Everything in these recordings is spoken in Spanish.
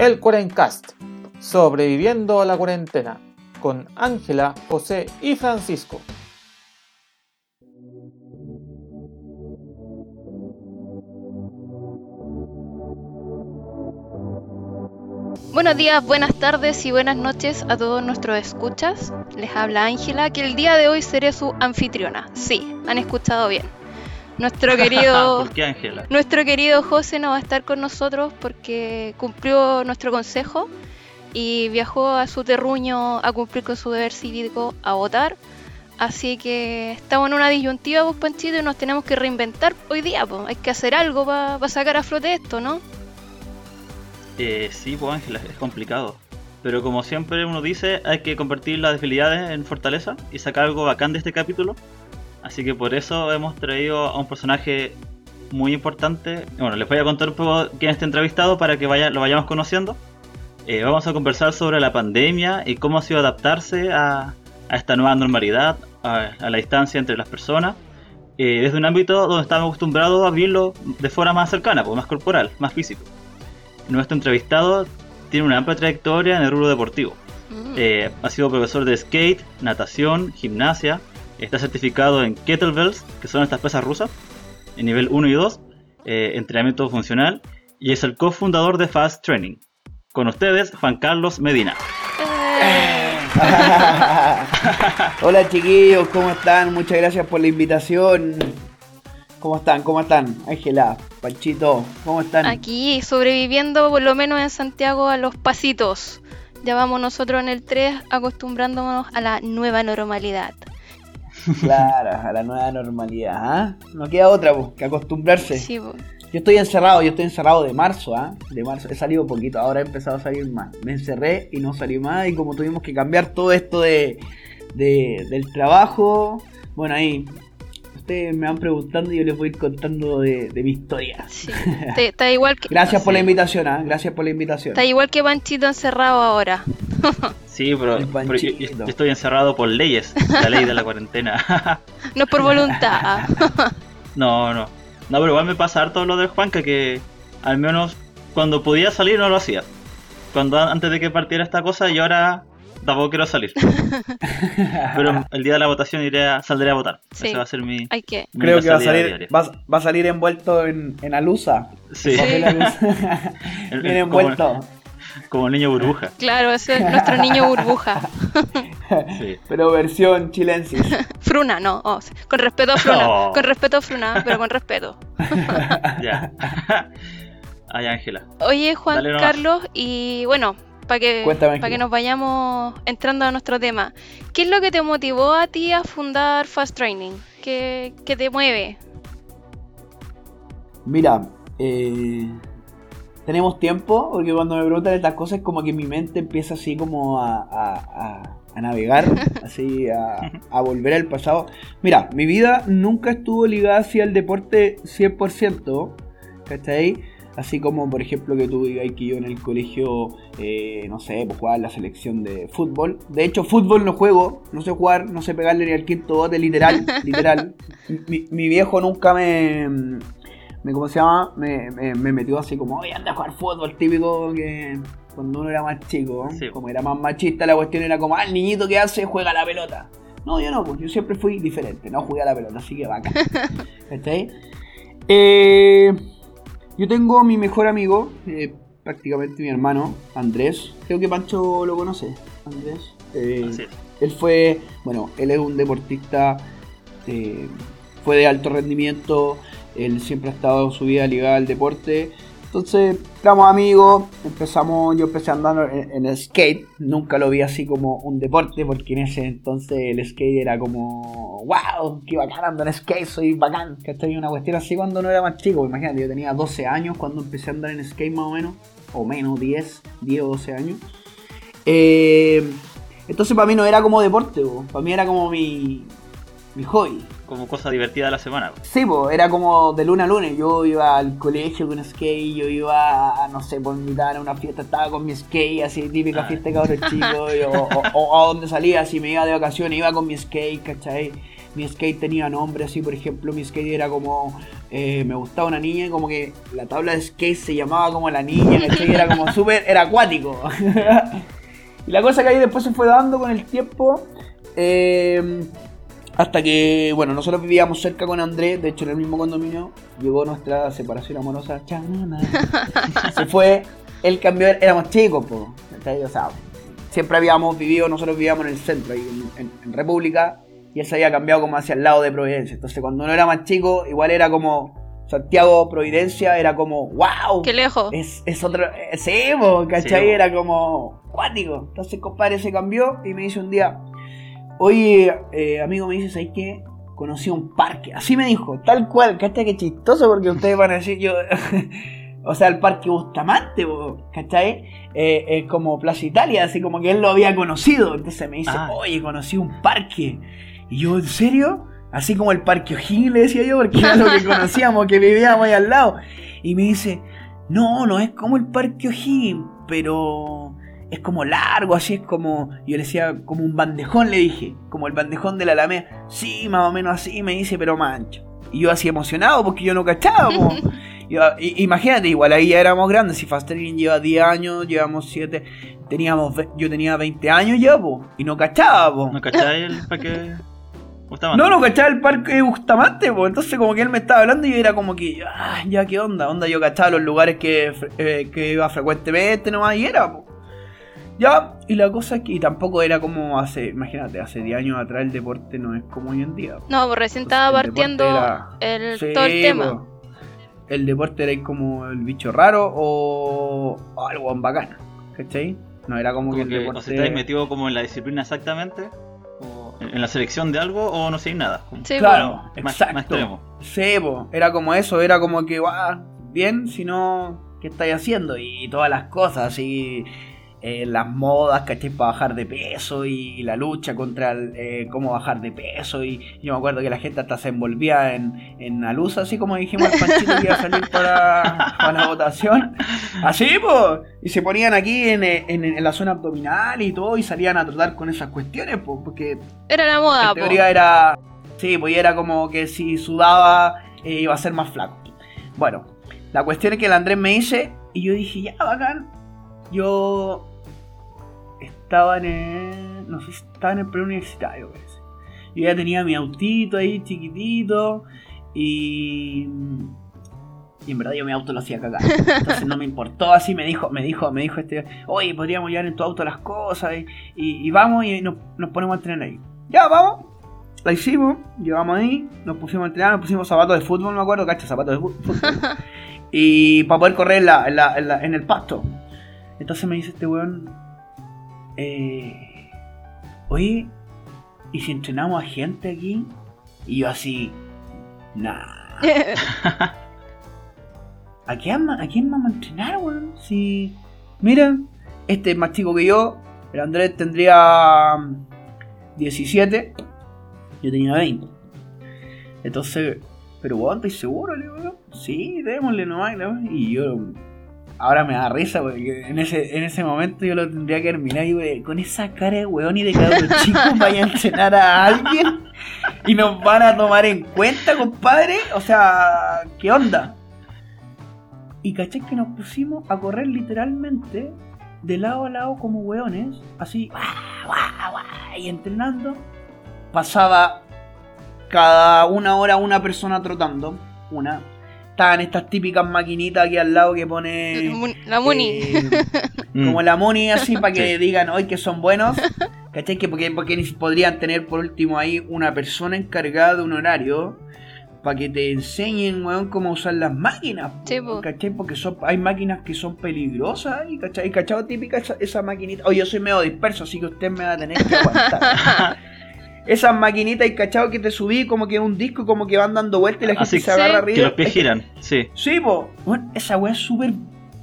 el Cuarencast, sobreviviendo a la cuarentena, con Ángela, José y Francisco. Buenos días, buenas tardes y buenas noches a todos nuestros escuchas. Les habla Ángela, que el día de hoy seré su anfitriona. Sí, han escuchado bien. Nuestro querido, ¿Por qué Ángela? nuestro querido José no va a estar con nosotros porque cumplió nuestro consejo y viajó a su terruño a cumplir con su deber cívico a votar. Así que estamos en una disyuntiva, pues Panchito, y nos tenemos que reinventar hoy día. Pues. Hay que hacer algo para sacar a flote esto, ¿no? Eh, sí, pues Ángela, es complicado. Pero como siempre uno dice, hay que convertir las debilidades en fortaleza y sacar algo bacán de este capítulo. Así que por eso hemos traído a un personaje muy importante. Bueno, les voy a contar un poco quién está entrevistado para que vaya, lo vayamos conociendo. Eh, vamos a conversar sobre la pandemia y cómo ha sido adaptarse a, a esta nueva normalidad, a, a la distancia entre las personas, eh, desde un ámbito donde estamos acostumbrados a vivirlo de forma más cercana, pues, más corporal, más físico. Nuestro entrevistado tiene una amplia trayectoria en el rubro deportivo. Eh, ha sido profesor de skate, natación, gimnasia. Está certificado en kettlebells, que son estas pesas rusas, en nivel 1 y 2, eh, entrenamiento funcional. Y es el cofundador de Fast Training. Con ustedes, Juan Carlos Medina. Eh, Hola chiquillos, ¿cómo están? Muchas gracias por la invitación. ¿Cómo están? ¿Cómo están? Ángela, Panchito, ¿cómo están? Aquí sobreviviendo por lo menos en Santiago a los pasitos. Ya vamos nosotros en el 3 acostumbrándonos a la nueva normalidad. Claro, a la nueva normalidad, ¿ah? No queda otra, pues, que acostumbrarse. Sí, po. Yo estoy encerrado, yo estoy encerrado de marzo, ¿ah? De marzo, he salido poquito, ahora he empezado a salir más. Me encerré y no salí más y como tuvimos que cambiar todo esto de, de- del trabajo, bueno, ahí ustedes me van preguntando y yo les voy a ir contando de, de mi historia. sí. Te- Está igual que Gracias por la invitación, ¿ah? Gracias por la invitación. está igual que Panchito encerrado ahora. Sí, pero, yo, yo- panchito. yo estoy encerrado por leyes, la ley de la cuarentena. No es por voluntad. ah. no, no. No, pero igual me pasa harto lo del Juanca que al menos cuando podía salir no lo hacía. Cuando an- antes de que partiera esta cosa y ahora tampoco quiero salir. pero el día de la votación iré a, saldré a votar. Sí. Esa va a ser mi, Hay que. mi Creo que va a salir, va, va a salir envuelto en, en alusa. Sí, Papel alusa. El- como- envuelto. como el niño burbuja. Claro, ese es nuestro niño burbuja. Sí. Pero versión chilensis. Fruna, no. oh, con respeto a Fruna. Oh. Con respeto a Fruna, pero con respeto. Ya. Ay, Ángela. Oye, Juan. Carlos, y bueno, para que, para que nos vayamos entrando a nuestro tema, ¿qué es lo que te motivó a ti a fundar Fast Training? ¿Qué, qué te mueve? Mira, eh, tenemos tiempo, porque cuando me preguntan estas cosas, como que mi mente empieza así como a, a- a- a navegar, así a, a volver al pasado. Mira, mi vida nunca estuvo ligada hacia el deporte 100%, ¿cachai? Así como, por ejemplo, que tú digas que yo en el colegio, eh, no sé, pues jugaba en la selección de fútbol. De hecho, fútbol no juego, no sé jugar, no sé pegarle ni al quinto bote, literal, literal. Mi, mi viejo nunca me, me ¿cómo se llama? Me, me, me metió así como, oye, anda a jugar fútbol, típico que cuando uno era más chico, Sí. como era más machista, la cuestión era como, ah, el niñito que hace juega la pelota. No, yo no, pues yo siempre fui diferente, no jugué a la pelota, así que bacán. ¿Cachai? Eh, yo tengo mi mejor amigo, eh, prácticamente mi hermano, Andrés. Creo que Pancho lo conoce, Andrés. Eh, él fue, bueno, él es un deportista, eh, fue de alto rendimiento, él siempre ha estado en su vida ligada al deporte. Entonces, éramos amigos, empezamos, yo empecé andando en, en el skate, nunca lo vi así como un deporte, porque en ese entonces el skate era como, wow, qué bacán ando en skate, soy bacán, ¿cachai? Una cuestión así cuando no era más chico, imagínate, yo tenía 12 años cuando empecé a andar en skate más o menos, o menos, 10, 10 o 12 años. Eh, entonces para mí no era como deporte, po, para mí era como mi, mi hobby. Como cosa divertida de la semana. Sí, pues era como de luna a lunes. Yo iba al colegio con skate, yo iba a, no sé, por mitad a una fiesta, estaba con mi skate, así típica Ah. fiesta de cabros chicos, o, o- o a donde salía, si me iba de vacaciones, iba con mi skate, ¿cachai? Mi skate tenía nombre, así por ejemplo, mi skate era como eh, me gustaba una niña y como que la tabla de skate se llamaba como la niña, ¿cachai? Era como súper, era acuático. y la cosa que ahí después se fue dando con el tiempo. eh, hasta que, bueno, nosotros vivíamos cerca con Andrés, de hecho en el mismo condominio, llegó nuestra separación amorosa. chanana. Se fue, él cambió, éramos chicos, po, ¿cachai? O sea, siempre habíamos vivido, nosotros vivíamos en el centro, ahí en, en- en República, y él se había cambiado como hacia el lado de Providencia. Entonces cuando uno era más chico, igual era como Santiago, Providencia, era como, wow. Qué lejos. Es, es otro. eh, sí, po, ¿cachai? Sí. Era como cuático. Entonces, compadre, se cambió y me dice un día: Oye, eh, amigo, me dice, ¿sabes qué? Conocí un parque. Así me dijo, tal cual. ¿Cachai? Qué chistoso porque ustedes van a decir, yo. o sea, el parque Bustamante, ¿cachai? Eh, es como Plaza Italia, así como que él lo había conocido. Entonces me dice, Ah. oye, conocí un parque. Y yo, ¿en serio? Así como el parque O'Higgins, le decía yo, porque era lo que conocíamos, que vivíamos ahí al lado. Y me dice, no, no es como el parque O'Higgins, pero es como largo, así es como, yo le decía, como un bandejón, le dije, como el bandejón de la Alameda. Sí, más o menos así, me dice, pero mancho. Y yo así emocionado porque yo no cachaba, po. Yo- imagínate, igual ahí ya éramos grandes, si Fast Training lleva 10 años, llevamos 7, teníamos, yo tenía 20 años ya, po, y no cachaba, po. ¿No cacháis el parque Bustamante? No, no cachaba el parque Bustamante, pues entonces como que él me estaba hablando y yo era como que, ah, ya qué onda, onda yo cachaba los lugares que, eh, que iba frecuentemente nomás y era, pues. Ya, y la cosa es que y tampoco era como hace, imagínate, hace 10 años atrás el deporte no es como hoy en día. No, pues recién Entonces, estaba el deporte partiendo era- el, Sí, todo el tema. po. El deporte era como el bicho raro o, algo bacán, ¿cachai? No era como, que el que deporte... o estáis metido como en la disciplina exactamente, o en la selección de algo, o no sé nada. Como Sí, Claro, más, más exacto. extremo. Sí, po, era como eso, era como que, "Guau, bien, si no, ¿qué estáis haciendo? Y todas las cosas, así, eh, las modas, ¿cachai? Para bajar de peso y la lucha contra el, eh, cómo bajar de peso. Y yo me acuerdo que la gente hasta se envolvía en, en la luz, así como dijimos al Panchito que iba a salir para, para la votación. Así, pues. Y se ponían aquí en, eh, en- en la zona abdominal y todo, y salían a tratar con esas cuestiones, pues, porque Era la moda, en po. teoría era. Sí, pues era como que si sudaba eh, iba a ser más flaco. Bueno, la cuestión es que el Andrés me dice y yo dije, ya, bacán. Yo estaba en el. No sé si estaba en el preuniversitario, parece. Yo ya tenía mi autito ahí chiquitito y. Y en verdad yo mi auto lo hacía cagar. Entonces no me importó así, me dijo, me dijo, me dijo este, oye, podríamos llevar en tu auto las cosas y, y- y vamos y nos, nos ponemos a entrenar ahí. Ya, vamos. La hicimos, llegamos ahí, nos pusimos a entrenar, nos pusimos zapatos de fútbol, me acuerdo, cacha, zapatos de fútbol. y para poder correr en, la- en la- en la- en el pasto. Entonces me dice este weón, eh, oye, ¿y si entrenamos a gente aquí? Y yo así, nah. ¿A quién, ¿A quién vamos a entrenar, weón? Si. Mira, este es más chico que yo. El Andrés tendría mm, 17. Yo tenía 20. Entonces, pero weón, ¿estás seguro? Le sí, démosle nomás. ¿no? Y yo. Ahora me da risa, porque en ese, en ese momento yo lo tendría que terminar y güey, con esa cara de weón y de cabrón chico vaya a entrenar a alguien y nos van a tomar en cuenta, compadre. O sea, ¿qué onda? Y caché que nos pusimos a correr literalmente de lado a lado como weones, así, y entrenando. Pasaba cada una hora una persona trotando, una. Estaban estas típicas maquinitas aquí al lado que pone... La Muni. eh, Mm. como la Muni así para que Sí. digan hoy que son buenos. ¿Cachai? Que porque, porque ni si- podrían tener por último ahí una persona encargada de un horario para que te enseñen, weón, cómo usar las máquinas. Sí, po. ¿Cachai? Porque son, hay máquinas que son peligrosas y ¿cachai? ¿Cachai? Típica esa, esa maquinita. Oye, yo soy medio disperso, así que usted me va a tener que aguantar. Esas maquinitas y cachado que te subí como que un disco como que van dando vueltas y la gente Así se agarra Sí. arriba. Que los pies Es que- giran, sí. Sí, po. Bueno, esa weá es súper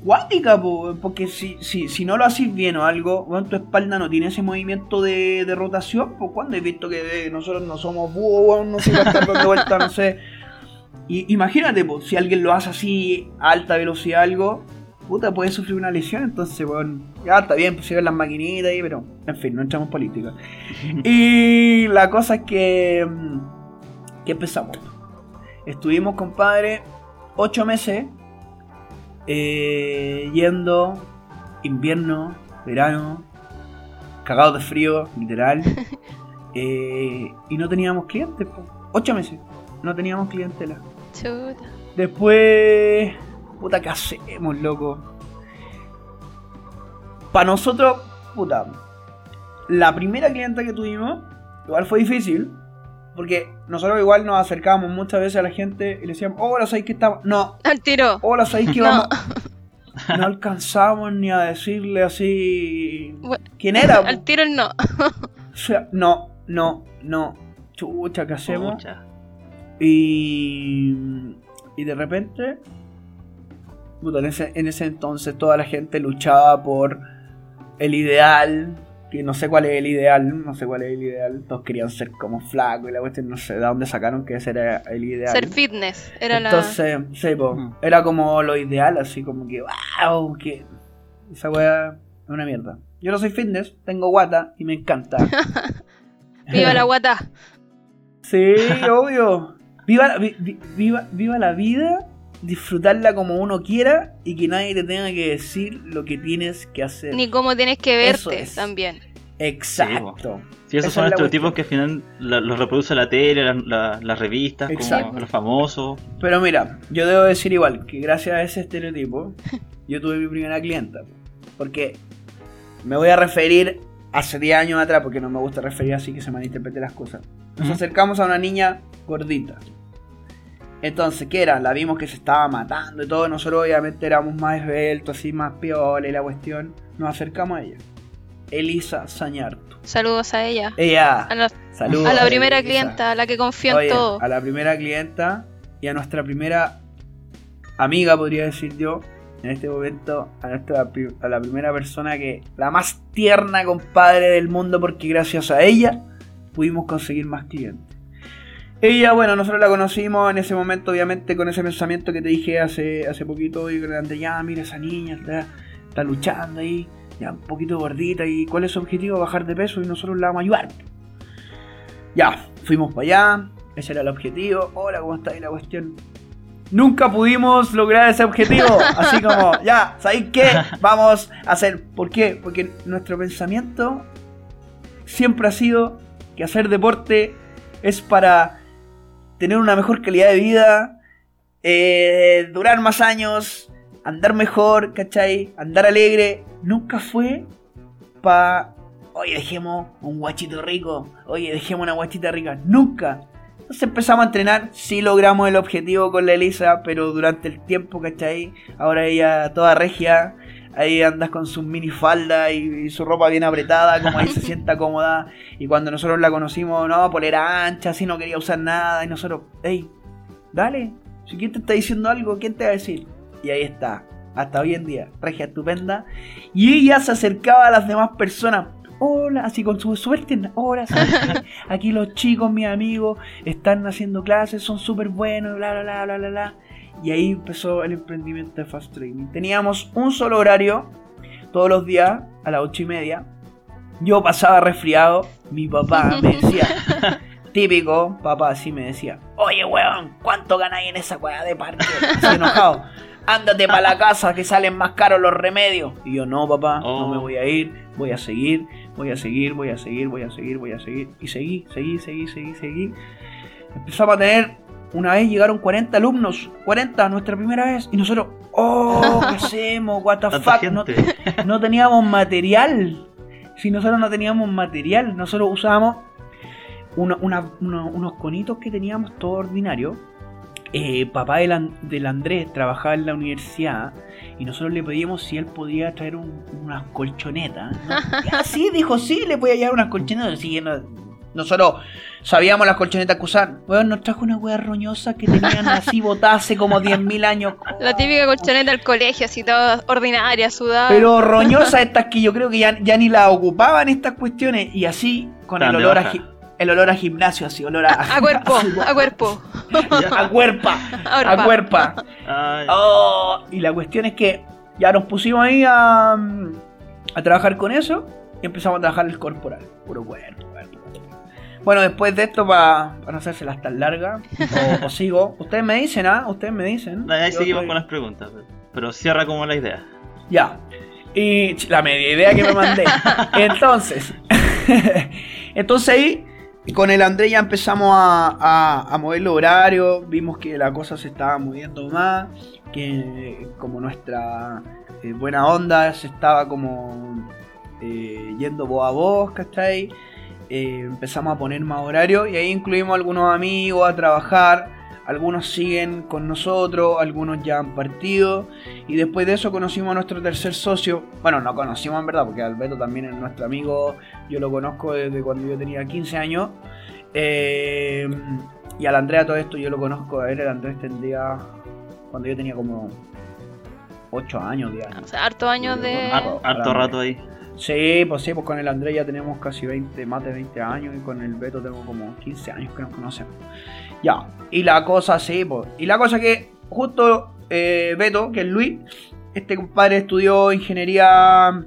cuática, po. Porque si, si, si no lo haces bien o algo, bueno, tu espalda no tiene ese movimiento de, de rotación, pues cuando he visto que eh, nosotros no somos búhos, weón, no sé, estar dando vuelta, no sé. Y imagínate, po, si alguien lo hace así a alta velocidad algo, puta, puede sufrir una lesión, entonces, weón, ya está bien, pusieron las maquinitas ahí, pero, en fin, no entramos en política. Y la cosa es que. mm, que empezamos. Estuvimos, compadre, ocho meses eh, yendo invierno, verano, cagados de frío, literal. eh, y no teníamos clientes, po. ocho meses, no teníamos clientela. Chuta. Después, puta, ¿qué hacemos, loco? Para nosotros, puta, la primera clienta que tuvimos, igual fue difícil, porque nosotros igual nos acercábamos muchas veces a la gente y le decíamos, hola, ¿sabéis que estamos? No, Al tiro. hola, ¿sabéis que No. vamos? No alcanzamos ni a decirle así. ¿Quién era? Al tiro el no. O sea, no, no, no. Chucha, ¿qué hacemos? Pucha. Y, y de repente, puta, en, ese, en ese entonces toda la gente luchaba por el ideal, que no sé cuál es el ideal, no sé cuál es el ideal, todos querían ser como flacos y la cuestión no sé de dónde sacaron que ese era el ideal. Ser fitness. Era la. Entonces, sí, po, Mm. era como lo ideal, así como que, wow, que esa weá es una mierda. Yo no soy fitness, tengo guata y me encanta. Viva la guata. Sí, obvio. Viva, vi- vi- viva, viva la vida, disfrutarla como uno quiera y que nadie te tenga que decir lo que tienes que hacer. Ni cómo tienes que Eso verte es. también. Exacto. Sí, esos Esa son es estereotipos que al final los reproduce la tele, la- la- las revistas, Exacto. como los famosos. Pero mira, yo debo decir igual que gracias a ese estereotipo, yo tuve mi primera clienta. Porque me voy a referir hace 10 años atrás, porque no me gusta referir así que se malinterpreten las cosas. Nos acercamos a una niña gordita. Entonces, ¿qué era? La vimos que se estaba matando y todo. Nosotros obviamente éramos más esbeltos, así más piola y la cuestión. Nos acercamos a ella. Elisa Sañarto. Saludos a ella. Ella. A la, Saludos. a la primera clienta, a la que confía en todo. A la primera clienta y a nuestra primera amiga, podría decir yo, en este momento, a, nuestra, a la primera persona que, la más tierna compadre del mundo, porque gracias a ella pudimos conseguir más clientes. Ella, bueno, nosotros la conocimos en ese momento, obviamente, con ese pensamiento que te dije hace, hace poquito, y grande, ya, mira esa niña, está, está luchando ahí, ya un poquito gordita, y cuál es su objetivo, bajar de peso, y nosotros la vamos a ayudar. Ya, fuimos para allá, ese era el objetivo. Hola, ¿cómo está ahí la cuestión? Nunca pudimos lograr ese objetivo. Así como, ya, ¿sabéis qué? Vamos a hacer. ¿Por qué? Porque nuestro pensamiento siempre ha sido que hacer deporte es para tener una mejor calidad de vida, eh, durar más años, andar mejor, ¿cachai? Andar alegre. Nunca fue para oye, dejemos un guachito rico, oye, dejemos una guachita rica. Nunca. Entonces empezamos a entrenar, sí logramos el objetivo con la Elisa, pero durante el tiempo, ¿cachai? Ahora ella toda regia, ahí andas con su minifalda y, y su ropa bien apretada, como ahí se sienta cómoda. Y cuando nosotros la conocimos, no, polera ancha, así no quería usar nada. Y nosotros, hey, dale, si quién te está diciendo algo, ¿quién te va a decir? Y ahí está, hasta hoy en día, regia estupenda. Y ella se acercaba a las demás personas. Hola, así con su suerte. Hola, aquí los chicos, mis amigos, están haciendo clases, son súper buenos, bla, bla, bla, bla, bla, bla. Y ahí empezó el emprendimiento de Fast Training. Teníamos un solo horario, todos los días, a las ocho y media. Yo pasaba resfriado, mi papá me decía, típico, papá así me decía, oye weón, ¿cuánto ganáis en esa weá de parque? Así enojado. Ándate para la casa que salen más caros los remedios. Y yo, no, papá, no Oh. me voy a ir, voy a seguir, voy a seguir, voy a seguir, voy a seguir, voy a seguir. Y seguí, seguí, seguí, seguí, seguí. Empezamos a tener, una vez llegaron 40 alumnos, 40, nuestra primera vez. Y nosotros, oh, ¿qué hacemos? What the Tanta fuck? No, no teníamos material. Si nosotros no teníamos material, nosotros usábamos una- una- uno- unos conitos que teníamos todo ordinario. Eh, papá del, del Andrés trabajaba en la universidad y nosotros le pedíamos si él podía traer un- unas colchonetas. ¿no? Ya, sí, dijo, sí, le podía llevar unas colchonetas. Sí, no- nosotros sabíamos las colchonetas que usar. Bueno, nos trajo una wea roñosa que tenían así botadas hace como 10.000 años. La típica colchoneta del colegio, así toda ordinaria, sudada. Pero roñosas estas que yo creo que ya, ya ni las ocupaban estas cuestiones. Y así, con el olor, a, baja. el olor a gimnasio, así, olor a... a cuerpo, así, a cuerpo. a cuerpa, A a cuerpa. Oh, y la cuestión es que ya nos pusimos ahí a, a trabajar con eso y empezamos a trabajar el corporal. Puro cuerpo, cuerpo, cuerpo. Bueno, después de esto, para no hacérselas tan largas, o, o sigo. Ustedes me dicen, ¿ah? Ustedes me dicen. Ahí Yo seguimos estoy- con las preguntas, pero- cierra como la idea. Ya. Y la media idea que me mandé. Entonces, entonces ahí con el André ya empezamos a, a, a mover los horarios, vimos que la cosa se estaba moviendo más, que como nuestra eh, buena onda se estaba como eh, yendo voz a voz, ¿cachai? Eh, empezamos a poner más horario y ahí incluimos algunos amigos a trabajar, algunos siguen con nosotros, algunos ya han partido. Y después de eso conocimos a nuestro tercer socio. Bueno, no conocimos en verdad, porque Alberto también es nuestro amigo. Yo lo conozco desde cuando yo tenía 15 años. Eh, y al Andrea todo esto yo lo conozco. A él, el Andrés tendría cuando yo tenía como 8 años, 10 años. O sea, hartos años de. Har- harto rato ahí. Sí, pues sí, pues con el Andrés ya tenemos casi 20, más de 20 años y con el Beto tengo como 15 años que nos conocemos. Ya, y la cosa sí, pues. Y la cosa que justo eh, Beto, que es Luis, este compadre estudió ingeniería...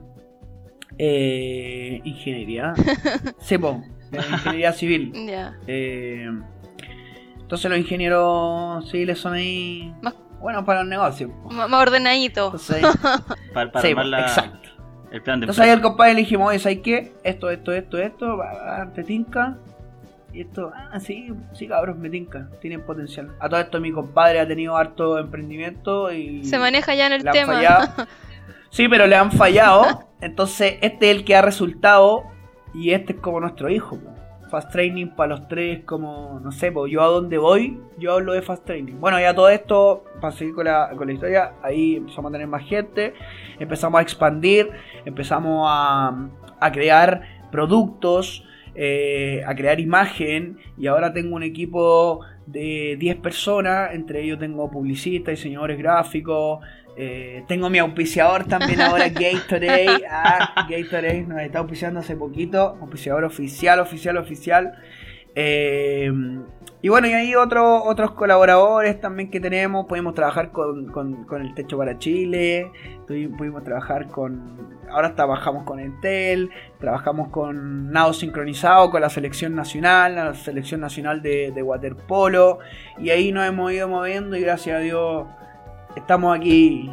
Eh, ingeniería. sí, pues, eh, ingeniería civil. Ya. Eh, entonces los ingenieros civiles son ahí... Más- Bueno, para los negocios. po. M- Más ordenadito. Para, para sí, armar pues, la- exacto. el plan de Entonces ahí al compadre le dijimos, oye, ¿sabes qué? Esto, esto, esto, esto, te tinca. Y esto, ah, sí, sí, cabros, me tinca, tienen potencial. A todo esto mi compadre ha tenido harto emprendimiento y Se maneja ya en el le han tema. fallado. Sí, pero le han fallado. Entonces este es el que ha resultado y este es como nuestro hijo. po. Fast Training para los tres, como, no sé, pues yo a dónde voy, yo hablo de Fast Training. Bueno, ya todo esto, para seguir con la, con la historia, ahí empezamos a tener más gente, empezamos a expandir, empezamos a, a crear productos, eh, a crear imagen y ahora tengo un equipo de 10 personas, entre ellos tengo publicistas, diseñadores gráficos, eh, tengo mi auspiciador también ahora, Gatorade. Ah, Gatorade nos está auspiciando hace poquito. Auspiciador oficial, oficial, oficial. Eh, y bueno, y ahí otros otros colaboradores también que tenemos. Pudimos trabajar con, con- con el Techo para Chile. Pudimos trabajar con. Ahora trabajamos con Entel. Trabajamos con Nado Sincronizado, con la selección nacional, la selección nacional de, de waterpolo. Y ahí nos hemos ido moviendo y gracias a Dios estamos aquí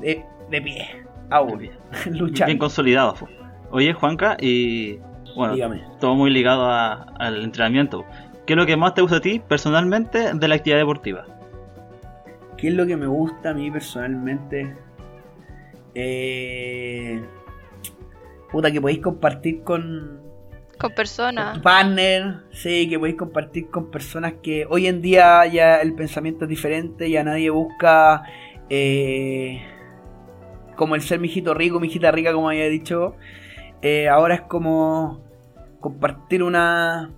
de, de pie, aún, Bien luchando. consolidado. fue. Oye, Juanca, y bueno, Dígame. todo muy ligado a- al entrenamiento. ¿Qué es lo que más te gusta a ti personalmente de la actividad deportiva? ¿Qué es lo que me gusta a mí personalmente? Eh, puta, que podéis compartir con, Con personas. partner, sí, que podéis compartir con personas que hoy en día ya el pensamiento es diferente, ya nadie busca eh, como el ser mijito rico, mijita rica, como había dicho. Eh, ahora es como compartir una,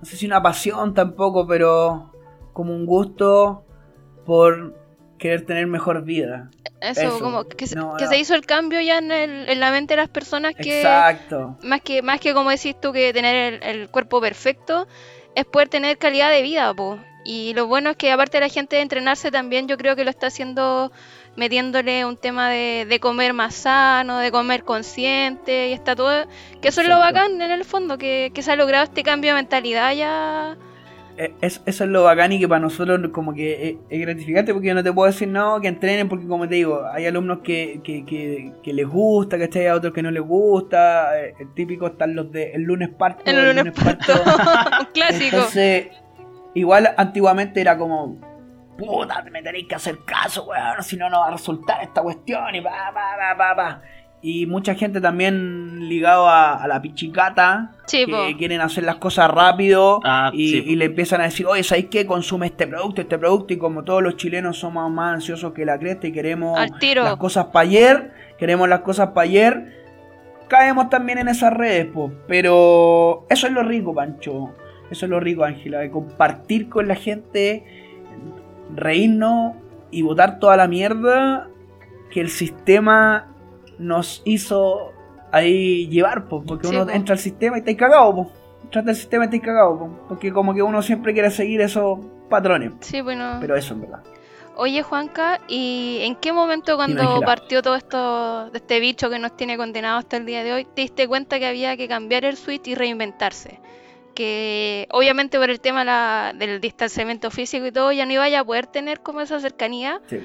no sé si una pasión tampoco, pero como un gusto por querer tener mejor vida. Eso, eso. como que, se- No, que no. se hizo el cambio ya en, el- en la mente de las personas que Exacto. más que más que como decís tú que tener el, el cuerpo perfecto es poder tener calidad de vida, po. Y lo bueno es que aparte de la gente de entrenarse también yo creo que lo está haciendo metiéndole un tema de, de comer más sano, de comer consciente y está todo que eso es lo bacán en el fondo que, que se ha logrado este cambio de mentalidad ya es- eso es lo bacán y que para nosotros como que es, es gratificante porque yo no te puedo decir no, que entrenen porque como te digo, hay alumnos que, que, que, que les gusta, que hay otros que no les gusta, eh, el típico están los de el lunes parto, el lunes parto un clásico. Entonces, igual antiguamente era como, puta, me tenéis que hacer caso, weón, si no, no va a resultar esta cuestión y pa, pa, pa, pa, pa. Y mucha gente también ligado a, a la pichicata, Sí, que po. quieren hacer las cosas rápido Ah, y, sí, po. y le empiezan a decir, oye, ¿sabéis qué? Consume este producto, este producto. Y como todos los chilenos somos más ansiosos que la cresta y queremos Al tiro. las cosas para ayer, queremos las cosas para ayer, caemos también en esas redes, po. Pero eso es lo rico, Pancho. Eso es lo rico, Ángela, de compartir con la gente, reírnos y botar toda la mierda que el sistema nos hizo ahí llevar, po, porque Sí, uno po. entra al sistema y está cagado, po. Sistema y está cagado, po, porque como que uno siempre quiere seguir esos patrones. Sí, bueno. Pero eso en verdad. Oye, Juanca, ¿y en qué momento cuando partió todo esto de este bicho que nos tiene condenado hasta el día de hoy, te diste cuenta que había que cambiar el switch y reinventarse? que obviamente por el tema la- del distanciamiento físico y todo ya no iba a poder tener como esa cercanía. Sí.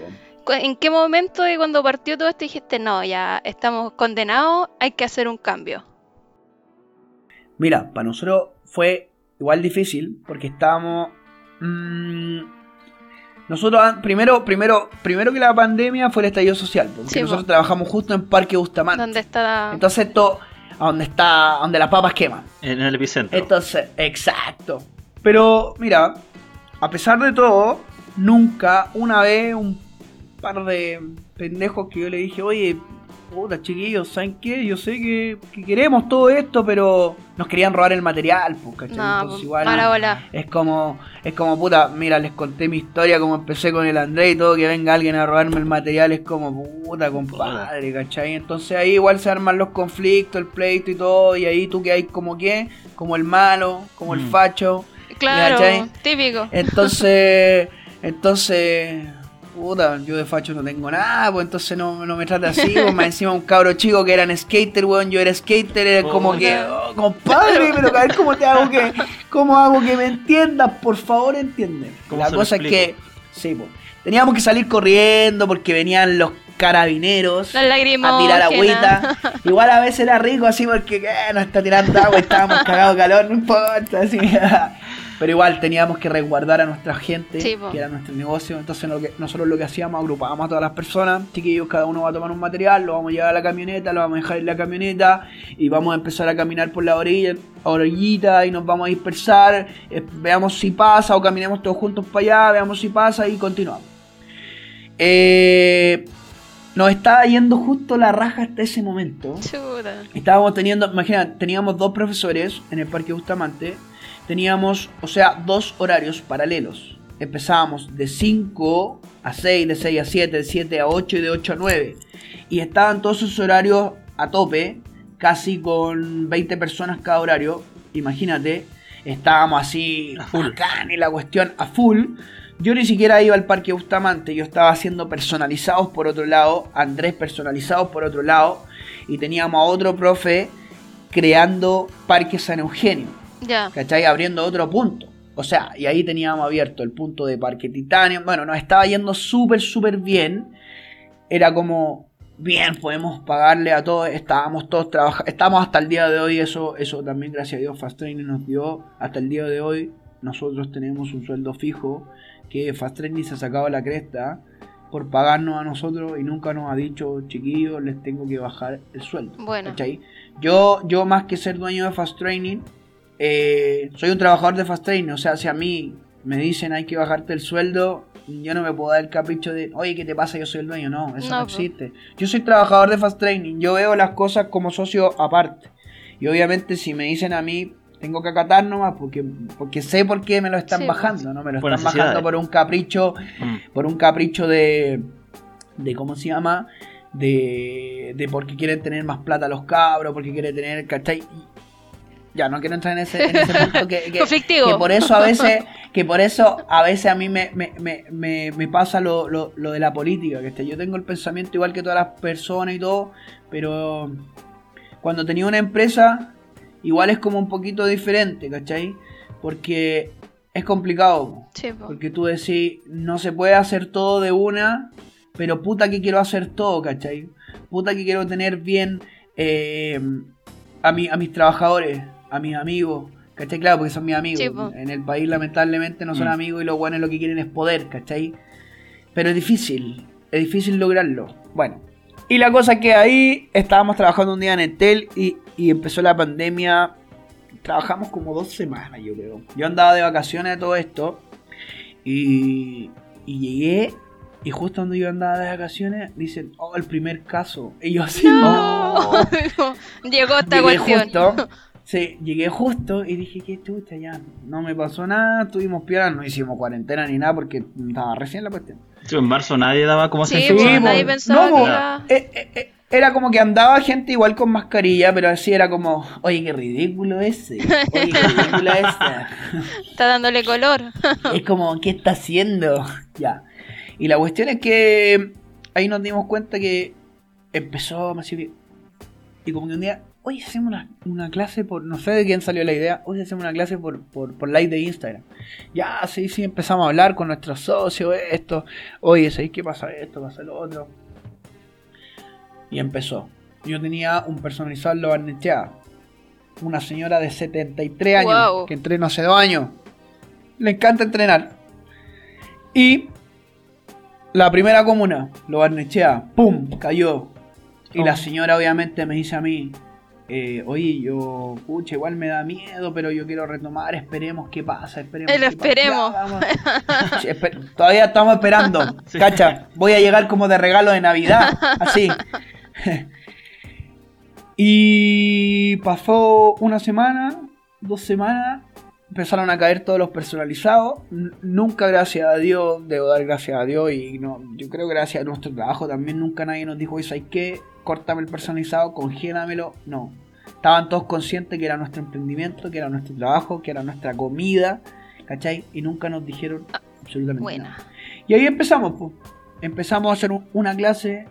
¿En qué momento de cuando partió todo esto dijiste, no, ya estamos condenados, hay que hacer un cambio? Mira, para nosotros fue igual difícil porque estábamos. mm, nosotros, primero, primero, primero que la pandemia fue el estallido social, porque Sí, po. nosotros trabajamos justo en Parque Bustamante. ¿Dónde está? Entonces, esto, a donde está, donde las papas queman. En el epicentro. Entonces, exacto. Pero, mira, a pesar de todo, nunca, una vez, un par de pendejos que yo le dije, oye, puta chiquillos, ¿saben qué? Yo sé que, que queremos todo esto, pero nos querían robar el material, pues, ¿cachai? no, Entonces, igual, mala bola. es como, es como puta, mira, les conté mi historia, como empecé con el André y todo, que venga alguien a robarme el material, es como puta, compadre, ¿cachai? Entonces ahí igual se arman los conflictos, el pleito y todo, y ahí tú que hay como que, como el malo, como el Mm. facho. Claro, ¿cachai? típico. Entonces, entonces, puta, yo de facho no tengo nada, pues entonces no, no me trata así, pues más encima un cabro chico que era skater, weón, yo era skater, era como que, oh, compadre, pero a ver cómo te hago que, cómo hago que me entiendas, por favor entiende. ¿Cómo La cosa es que, sí, pues, teníamos que salir corriendo porque venían los carabineros Las lágrimas. a tirar agüita. Igual a veces era rico así porque eh, nos está tirando agua y estábamos cagados de calor, no importa. Así. Pero igual teníamos que resguardar a nuestra gente, Sí, que era nuestro negocio. Entonces lo que- nosotros lo que hacíamos, agrupábamos a todas las personas, chiquillos, cada uno va a tomar un material, lo vamos a llevar a la camioneta, lo vamos a dejar en la camioneta y vamos a empezar a caminar por la orilla, orillita y nos vamos a dispersar. eh, veamos si pasa o caminemos todos juntos para allá, veamos si pasa y continuamos. Eh, nos estaba yendo justo la raja hasta ese momento. Estábamos teniendo, imagina, teníamos dos profesores en el Parque Bustamante. Teníamos, o sea, dos horarios paralelos. Empezábamos de 5 a 6, de 6 a 7, de 7 a 8 y de 8 a 9. Y estaban todos esos horarios a tope, casi con 20 personas cada horario. Imagínate, estábamos así, A full. bacán y la cuestión a full. Yo ni siquiera iba al Parque Bustamante, yo estaba haciendo personalizados por otro lado, Andrés personalizados por otro lado, y teníamos a otro profe creando Parque San Eugenio, Ya. ¿cachai? Abriendo otro punto. O sea, y ahí teníamos abierto el punto de Parque Titanio. Bueno, nos estaba yendo súper, súper bien. Era como, bien, podemos pagarle a todos. Estábamos todos trabajando. Estamos hasta el día de hoy. Eso, eso también, gracias a Dios, Fast Training nos dio. Hasta el día de hoy, nosotros tenemos un sueldo fijo. Que Fast Training se ha sacado la cresta por pagarnos a nosotros y nunca nos ha dicho, chiquillos, les tengo que bajar el sueldo. Bueno. ¿cachai? Yo, yo más que ser dueño de Fast Training, eh, soy un trabajador de Fast Training. O sea, si a mí me dicen hay que bajarte el sueldo, yo no me puedo dar el capricho de, oye, ¿qué te pasa? Yo soy el dueño. No, eso no, existe. Yo soy trabajador de Fast Training. Yo veo las cosas como socio aparte. Y obviamente si me dicen a mí, tengo que acatar nomás porque, porque sé por qué me lo están Sí, bajando. No me lo están bajando por un capricho Mm. por un capricho de, de ¿cómo se llama? De, de porque quieren tener más plata los cabros, porque quieren tener, ¿cachai? Ya, no quiero entrar en ese, en ese punto que, que- Conflictivo. que por eso a veces, que por eso a veces a mí me, me, me, me, pasa lo, lo, lo de la política, que yo tengo el pensamiento igual que todas las personas y todo, pero cuando tenía una empresa, igual es como un poquito diferente, ¿cachai? Porque es complicado. Sí, po. Porque tú decís, no se puede hacer todo de una, pero puta que quiero hacer todo, ¿cachai? Puta que quiero tener bien eh, a, mi, a mis trabajadores, a mis amigos, ¿cachai? Claro, porque son mis amigos. En el país lamentablemente no son Mm. amigos y los buenos lo que quieren es poder, ¿cachai? Pero es difícil, es difícil lograrlo. Bueno, y la cosa es que ahí estábamos trabajando un día en Entel y, y empezó la pandemia. Trabajamos como dos semanas, yo creo. Yo andaba de vacaciones de todo esto y, y llegué y justo cuando yo andaba de vacaciones dicen, oh, el primer caso. Y yo así, No. "Oh". Llegó esta Llegué cuestión. justo. Sí, llegué justo y dije, qué chucha, ya. No me pasó nada, tuvimos piola, no hicimos cuarentena ni nada porque estaba recién la cuestión. Sí, en marzo nadie daba como Sí, esa pues, nadie po. pensaba No, que iba... Eh, eh, eh, era como que andaba gente igual con mascarilla, pero así era como, oye, qué ridículo ese. Oye, qué ridícula esa. Está dándole color. Es como, ¿qué está haciendo? Ya. Y la cuestión es que ahí nos dimos cuenta que empezó masivo. Y como que un día hoy hacemos una, una clase por, no sé de quién salió la idea, hoy hacemos una clase por, por, por live de Instagram. Ya, sí, sí, empezamos a hablar con nuestros socios, esto, oye, ¿sabéis qué pasa esto, pasa lo otro? Y empezó. Yo tenía un personalizado en una señora de 73 años, Wow. que entrena hace dos años. Le encanta entrenar. Y la primera comuna, lo barnechea, ¡pum! cayó. Y la Oh. señora obviamente me dice a mí, eh, oye, yo, pucha, igual me da miedo, pero yo quiero retomar, esperemos qué pasa, esperemos. Eh, lo qué pasa". esperemos. Todavía estamos esperando, Sí. cacha, voy a llegar como de regalo de Navidad, así. y pasó una semana, dos semanas, empezaron a caer todos los personalizados. Nunca, gracias a Dios, debo dar gracias a Dios y no, yo creo que gracias a nuestro trabajo también nunca nadie nos dijo, ¿sabes qué? Córtame el personalizado, congélamelo. No. Estaban todos conscientes que era nuestro emprendimiento, que era nuestro trabajo, que era nuestra comida, ¿cachai? Y nunca nos dijeron absolutamente Buena. nada. Y ahí empezamos, pues. Empezamos a hacer un- una clase.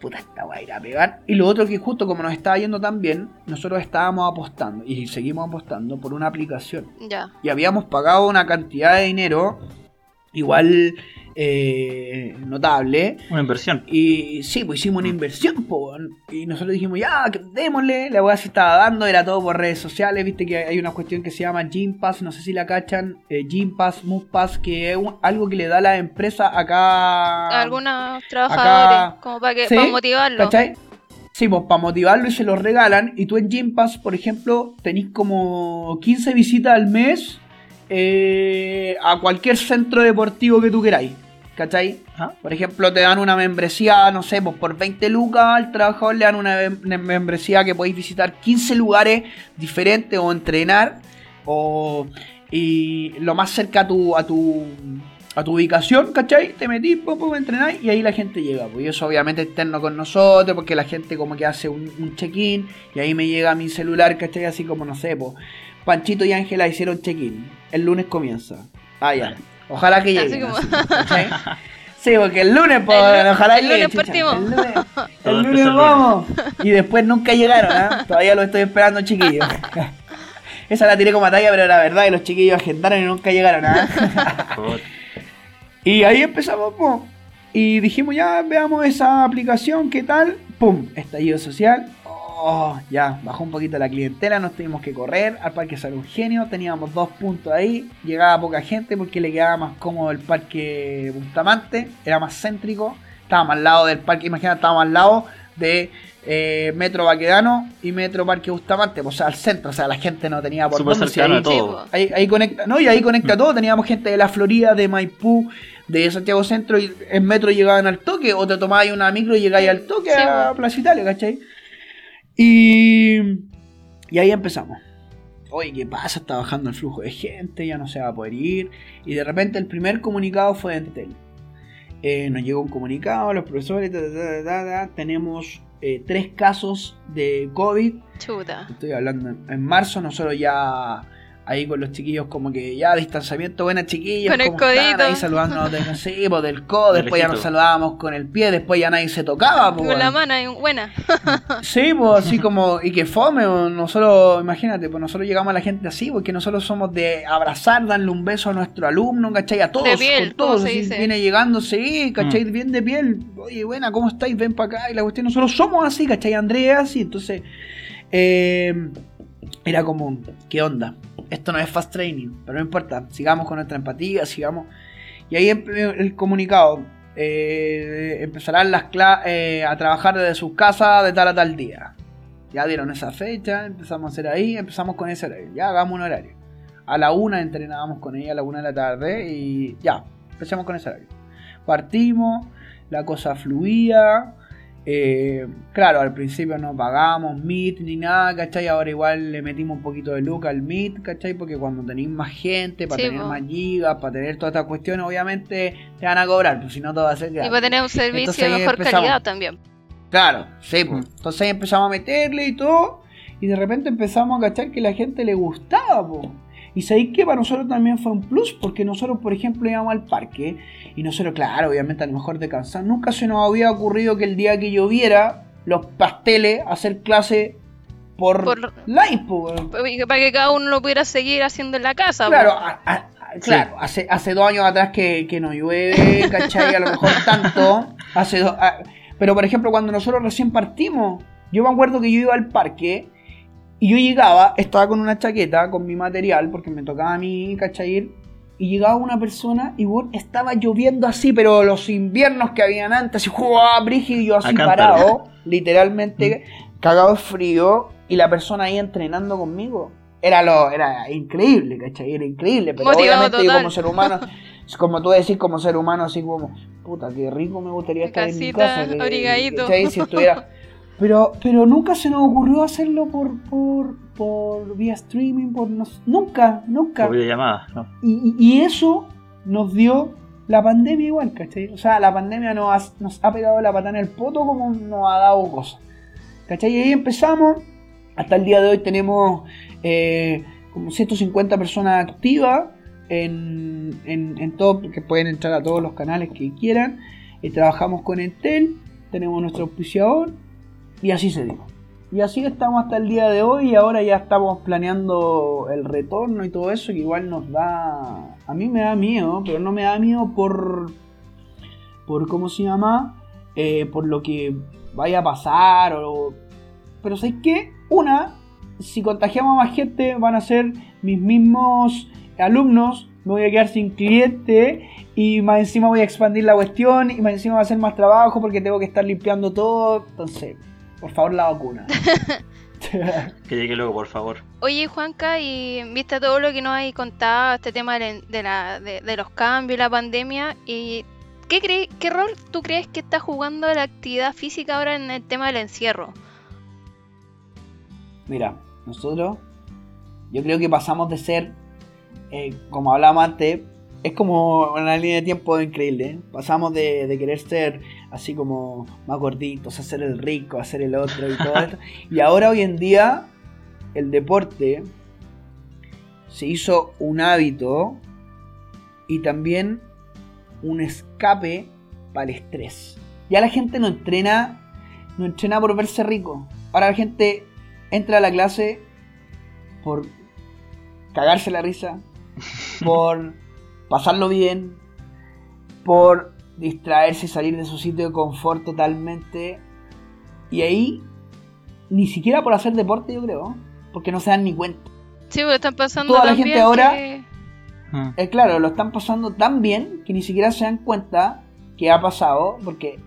Puta, esta va a ir a pegar. Y lo otro que justo como nos estaba yendo tan bien, nosotros estábamos apostando y seguimos apostando por una aplicación. Ya. Y habíamos pagado una cantidad de dinero igual eh, notable. Una inversión. Y sí, pues hicimos una inversión, po, weón. y nosotros dijimos, ya, démosle, la weá se estaba dando, era todo por redes sociales, viste que hay una cuestión que se llama Gym Pass, no sé si la cachan, eh, Gym Pass, Move Pass, que es un- algo que le da la empresa acá... Algunos trabajadores, acá- como para, que, Sí, para motivarlo. ¿Cachai? Sí, pues para motivarlo y se lo regalan. Y tú en Gym Pass, por ejemplo, tenés como 15 visitas al mes eh, a cualquier centro deportivo que tú queráis. ¿Cachai? Ajá. Por ejemplo, te dan una membresía, no sé, pues por 20 lucas al trabajador le dan una mem- una membresía que podéis visitar 15 lugares diferentes o entrenar. O, y lo más cerca a tu, a tu, a tu ubicación, ¿cachai? Te metís, pum, pum, entrenáis y ahí la gente llega. Pues y eso obviamente externo con nosotros, porque la gente como que hace un, un check-in y ahí me llega mi celular, ¿cachai? Así como, no sé, pues Panchito y Ángela hicieron check-in. El lunes comienza. Ah, ya. Ojalá que Así lleguen. como- así, ¿cachai? Sí, porque el lunes, pues, El ojalá el lleguen, lunes chucha. partimos. El lunes, el lunes vamos. Y después nunca llegaron, ¿ah? Todavía lo estoy esperando, chiquillos. Esa la tiré como talla, pero la verdad que los chiquillos agendaron y nunca llegaron, ¿ah? Por- Y ahí empezamos, pum. Y dijimos, ya veamos esa aplicación, ¿qué tal? Pum, estallido social. Oh, ya, bajó un poquito la clientela, nos tuvimos que correr al Parque San Eugenio, teníamos dos puntos ahí, llegaba poca gente porque le quedaba más cómodo el Parque Bustamante, era más céntrico, estábamos al lado del parque, imagínate, estábamos al lado de eh, Metro Baquedano y Metro Parque Bustamante, o sea, al centro, o sea, la gente no tenía por si cercano ahí- a todo. Sí, Ahí, ahí conecta, no, y ahí conecta todo. Teníamos gente de la Florida, de Maipú, de Santiago Centro, y en metro llegaban al toque, o te tomabas una micro y llegabas al toque Sí, a po. Plaza Italia, ¿cachai? Y, y ahí empezamos. Oye, ¿qué pasa? Está bajando el flujo de gente, ya no se va a poder ir. Y de repente el primer comunicado fue de Entel. Eh, nos llegó un comunicado, los profesores, tenemos eh, tres casos de COVID Chuta. Estoy hablando en, en marzo, nosotros ya ahí con los chiquillos como que ya distanciamiento, buenas chiquillos, Con el ¿cómo están? codito. ahí saludándonos de, no sé, pues, del codo, De después ya nos saludábamos con el pie, después ya nadie se tocaba, pues, Con la mano, buena. Sí, pues así como, y que fome, o nosotros, imagínate, pues nosotros llegamos a la gente así, porque nosotros somos de abrazar, darle un beso a nuestro alumno, ¿cachai? A todos, De piel, con todos, ¿cómo se dice? viene llegando, sí, ¿cachai? Mm. Bien de piel, oye, buena, ¿cómo estáis? Ven para acá, y la cuestión, nosotros somos así, ¿cachai? Andrea, así, entonces, eh, era como, ¿qué onda? Esto no es fast training, pero no importa, sigamos con nuestra empatía, sigamos. Y ahí el comunicado, eh, empezarán las eh, a trabajar desde sus casas de tal a tal día. Ya dieron esa fecha, empezamos a hacer ahí, empezamos con ese horario. Ya hagamos un horario. A la una entrenábamos con ella a la una de la tarde y ya, empezamos con ese horario. Partimos, la cosa fluía. Eh, claro, al principio no pagábamos Meet ni nada, ¿cachai? Ahora igual le metimos un poquito de look al Meet, ¿cachai? Porque cuando tenéis más gente, para Sí, tener po. más gigas, para tener todas estas cuestiones, obviamente te van a cobrar, pues si no todo va a ser Y gratis. para tener un servicio Entonces de mejor empezamos. calidad también. Claro, sí, pues. Entonces ahí empezamos a meterle y todo. Y de repente empezamos a cachar que la gente le gustaba, po. Y sabéis que para nosotros también fue un plus, porque nosotros, por ejemplo, íbamos al parque. Y nosotros, claro, obviamente a lo mejor de cansar. Nunca se nos había ocurrido que el día que lloviera, los pasteles, hacer clase por, Por- live. Para que cada uno lo pudiera seguir haciendo en la casa. Claro, a- a- claro hace, hace dos años atrás que, que no llueve, ¿cachai? A lo mejor tanto. Hace do- a- pero por ejemplo, cuando nosotros recién partimos, yo me acuerdo que yo iba al parque y yo llegaba, estaba con una chaqueta, con mi material, porque me tocaba a mí, ¿cachai? Y llegaba una persona y estaba lloviendo así, pero los inviernos que habían antes, así, ¡juá! brígido, y yo así Acá, parado, literalmente cagado de frío, y la persona ahí entrenando conmigo. Era lo, era increíble, ¿cachai? Era increíble, pero Motivado obviamente yo total. como ser humano, como tú decís, como ser humano, así como, puta, qué rico me gustaría estar en mi casa. que-. Pero, pero nunca se nos ocurrió hacerlo por, por, por vía streaming, por nos- nunca, nunca. Por videollamada, ¿no? Y, y- eso nos dio la pandemia igual, ¿cachai? O sea, la pandemia nos ha, nos ha pegado la patada en el poto como nos ha dado cosas. ¿Cachai? Y ahí empezamos. Hasta el día de hoy tenemos eh, como 150 personas activas en, en, en todo, que pueden entrar a todos los canales que quieran. Y trabajamos con Entel, tenemos nuestro auspiciador y así se dio. Y así estamos hasta el día de hoy y ahora ya estamos planeando el retorno y todo eso que igual nos da... A mí me da miedo, pero no me da miedo por... por ¿Cómo se llama? Eh, por lo que vaya a pasar o... Pero ¿sabes qué? Una, si contagiamos a más gente van a ser mis mismos alumnos, me voy a quedar sin cliente y más encima voy a expandir la cuestión y más encima va a ser más trabajo porque tengo que estar limpiando todo. Entonces, por favor la vacuna. Que llegue luego, por favor. Oye, Juanca, y viste todo lo que nos hay contado, este tema de, de la- de- de los cambios, la pandemia, y ¿qué, cre- ¿qué rol tú crees que está jugando la actividad física ahora en el tema del encierro? Mira, nosotros, yo creo que pasamos de ser, eh, como hablábamos antes, es como una línea de tiempo increíble. ¿eh? Pasamos de, de querer ser así como más gorditos, hacer el rico, hacer el otro y todo esto. Y ahora, hoy en día, el deporte se hizo un hábito y también un escape para el estrés. Ya la gente no entrena, no entrena por verse rico. Ahora la gente entra a la clase por cagarse la risa, por pasarlo bien, por distraerse y salir de su sitio de confort totalmente. Y ahí, ni siquiera por hacer deporte, yo creo, porque no se dan ni cuenta. Sí, porque están pasando Toda la gente ahora- que- Mm. Eh, claro, lo están pasando tan bien que ni siquiera se dan cuenta que ha pasado, porque